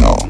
C'est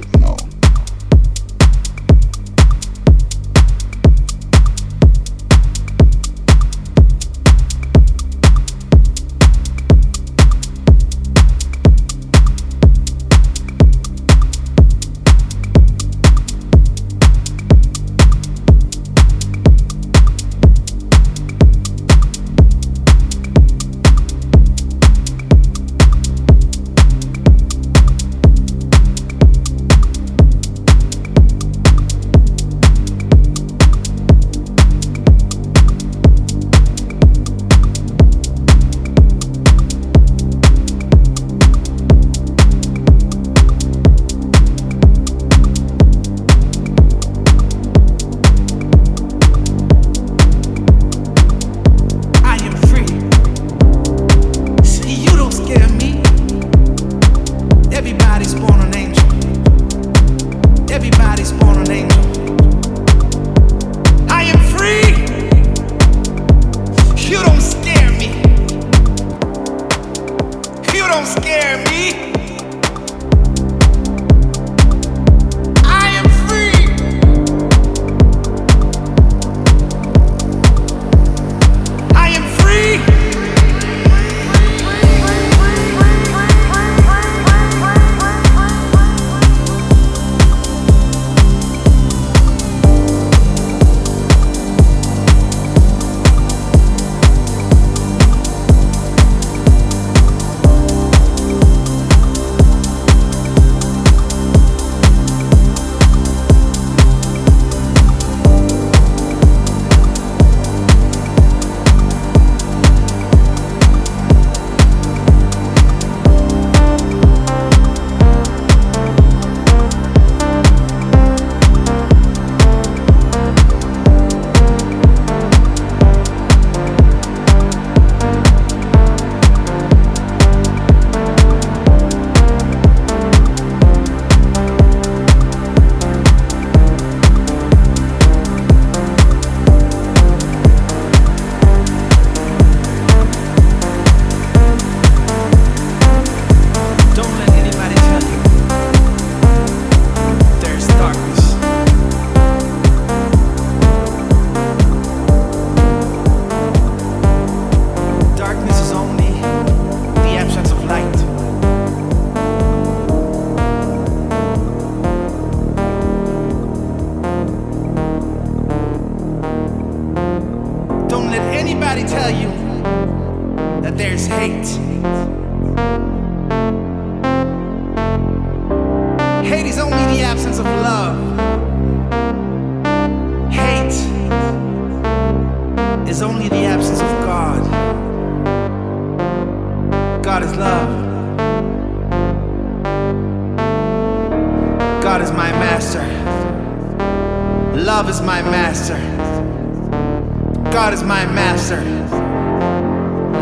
God is my master.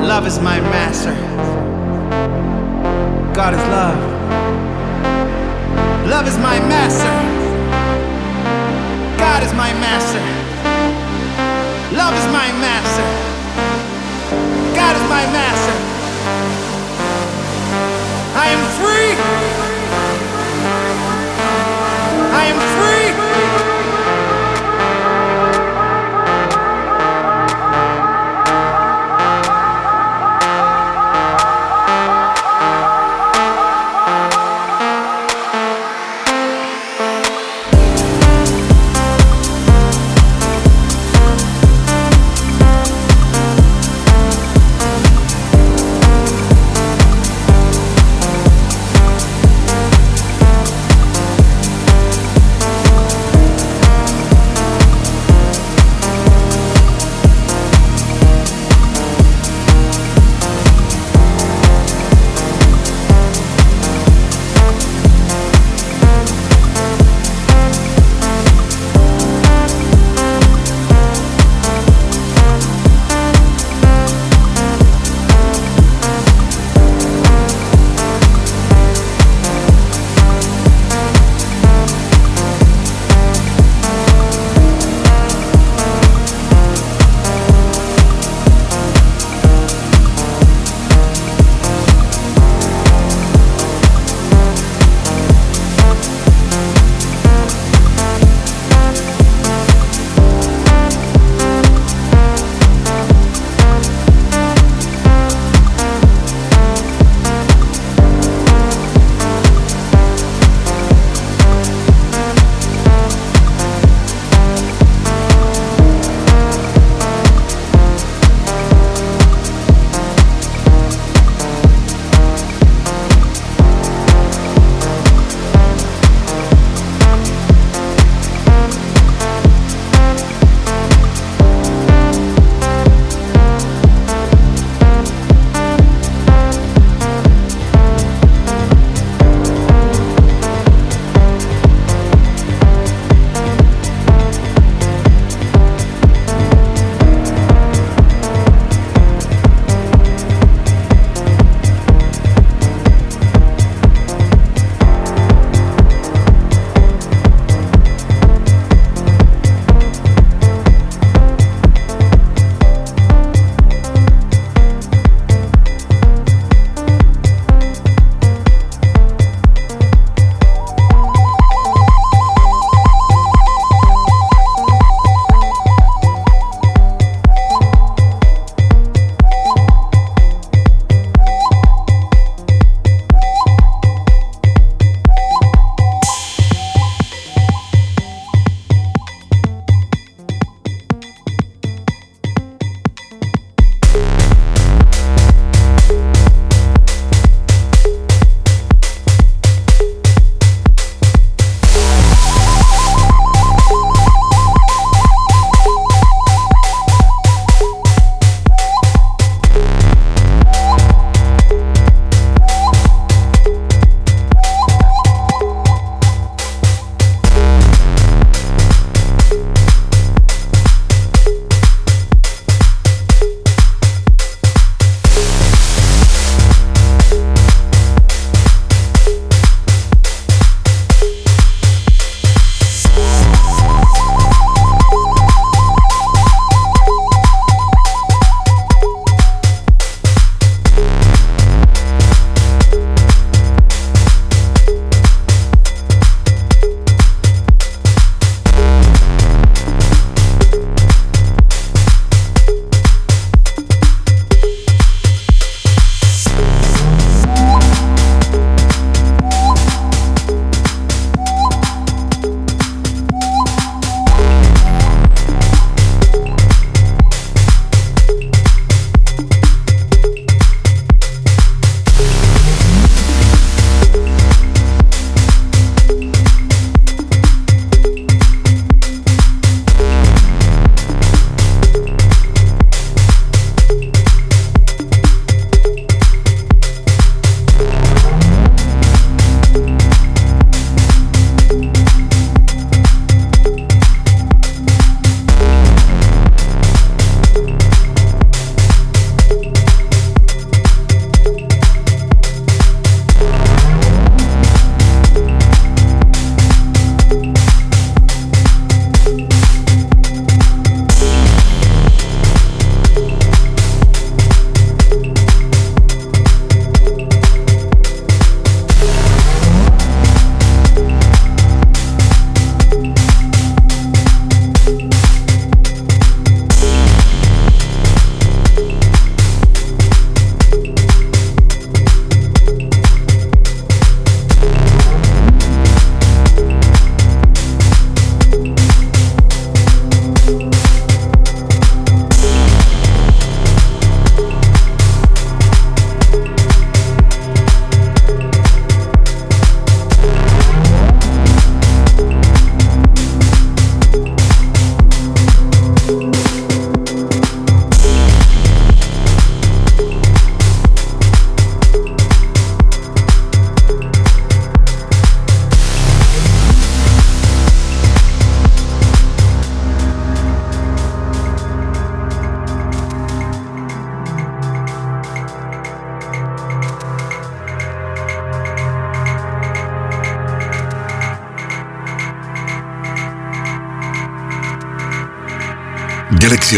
Love is my master. God is love. Love is my master. God is my master. Love is my master. God is my master. I am free. I am free.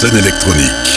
Scène électronique.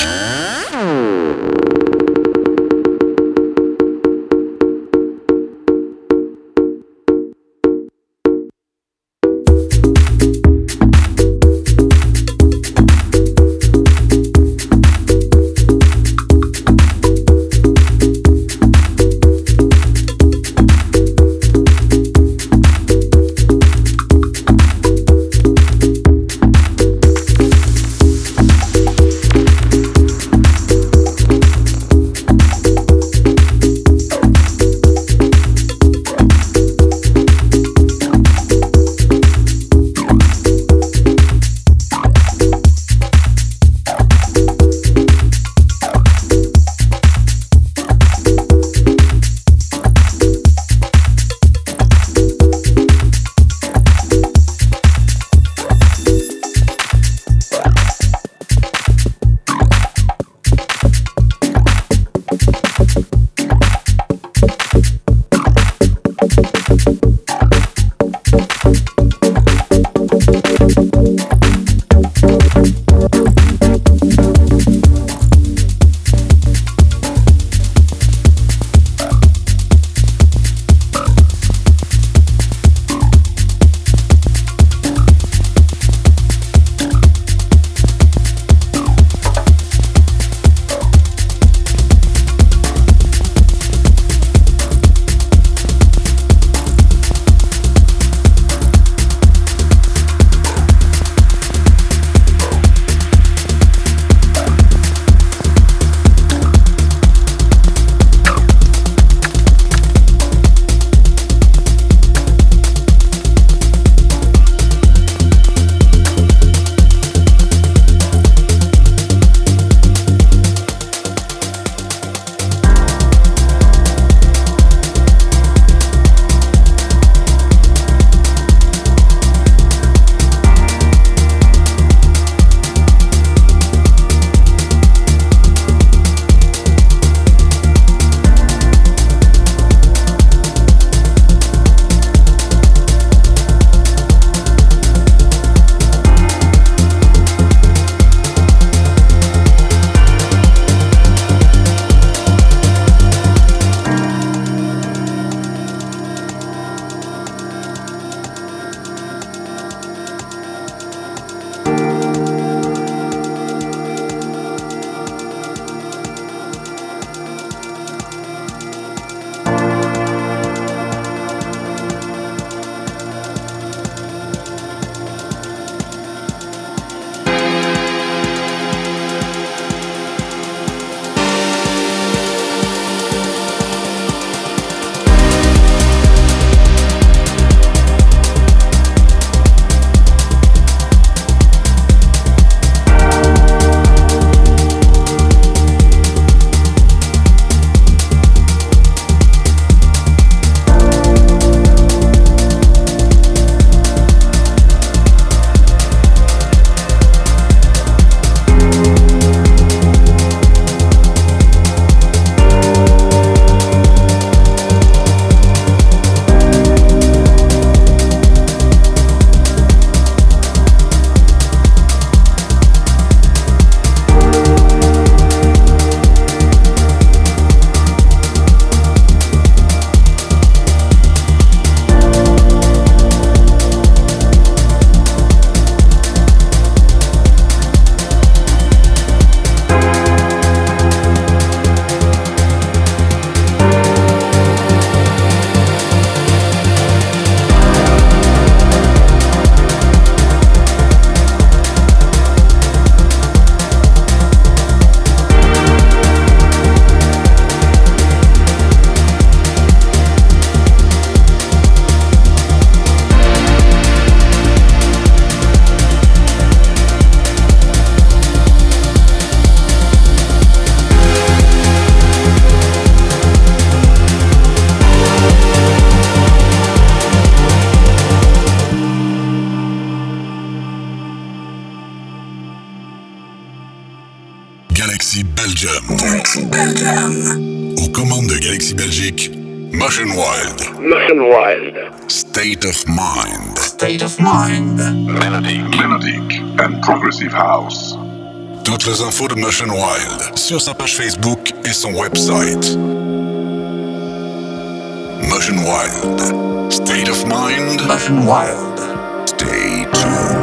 Aux commandes de Galaxy Belgique, Motion Wild. Motion Wild. State of Mind. State of mind. Melodic, melodic and progressive house. Toutes les infos de Motion Wild sur sa page Facebook et son website. Motion Wild. State of Mind. Motion wild. Stay tuned.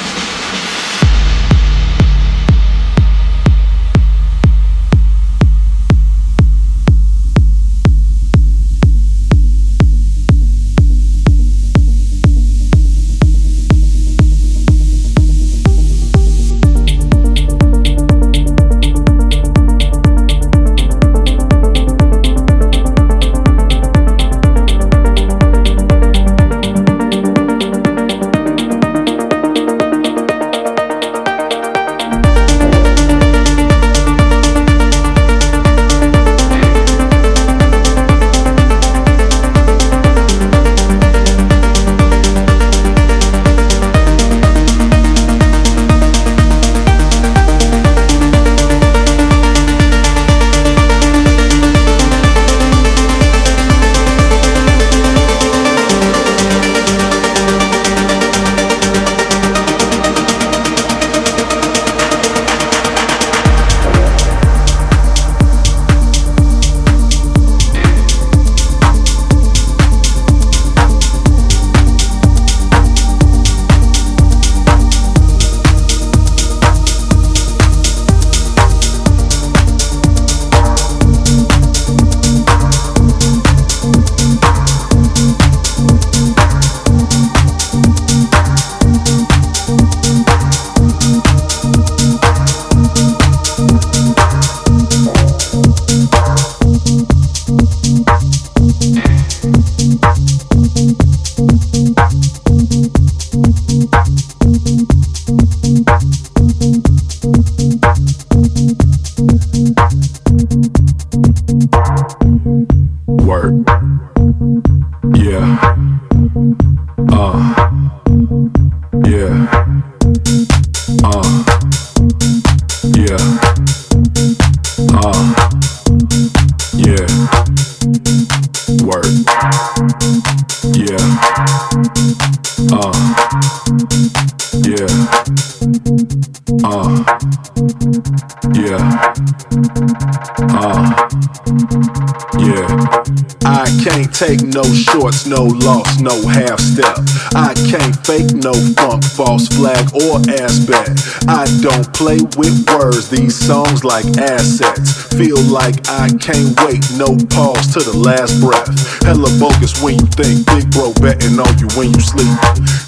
No loss, no half step. I can't fake no funk, false flag, or aspect. I don't play with words, these songs like assets. Feel like I can't wait, no pause to the last breath. Hella bogus when you think, big bro betting on you when you sleep.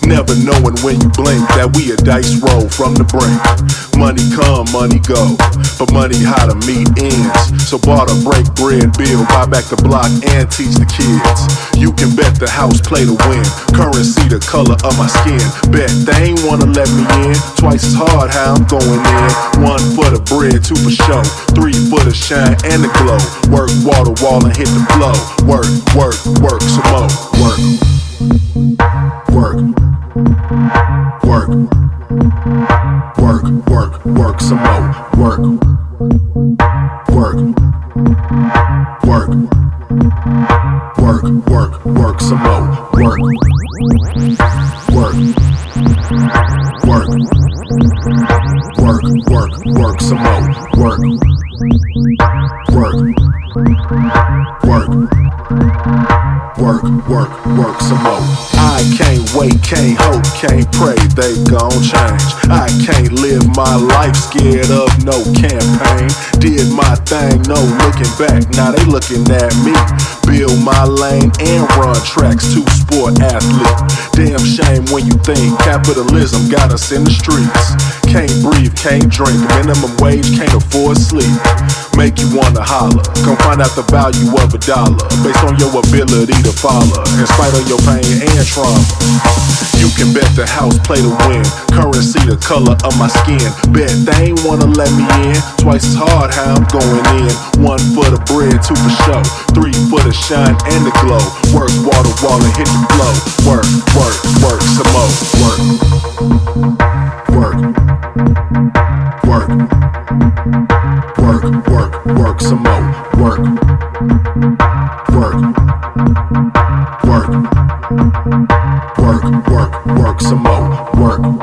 Never knowing when you blink that we a dice roll from the brink. Money come, money go, but money how to meet ends. So barter, break bread, build, buy back the block, and teach the kids. You can bet the house play to win. Currency the color of my skin. Bet they ain't wanna let me in. Twice as hard how I'm going in. One for the bread, two for show. Three for the shine and the glow. Work wall to wall and hit the flow. Work, work, work some more. Work. Work. Work. Work, work, work some more. Work. Work. Work. Work, work, work work some more. Work. Work. Work. Work, work, work some more. Work. Work. Work. Work, work, work some more. I can't wait, can't hope, can't pray they gon' change. I can't live my life scared of no campaign. Did my thing, no looking back. Now they looking at me. Build my lane and run tracks to sport athlete. Damn shame when you think capitalism got us in the streets. Can't breathe, can't drink, minimum wage, can't afford sleep. Make you wanna holler. Come find out the value of a dollar based on your ability to follow. In spite of your pain and trauma. You can bet the house play to win. Currency the color of my skin. Bet they ain't wanna let me in. Twice as hard how I'm going in. One for the bread, two for show. Three for the shine and the glow. Work to wall and hit the flow. Work, work, work some more. Work. Work. Work. Work, work, work some more. Work. Work. Work. Work, work, work some more. Work.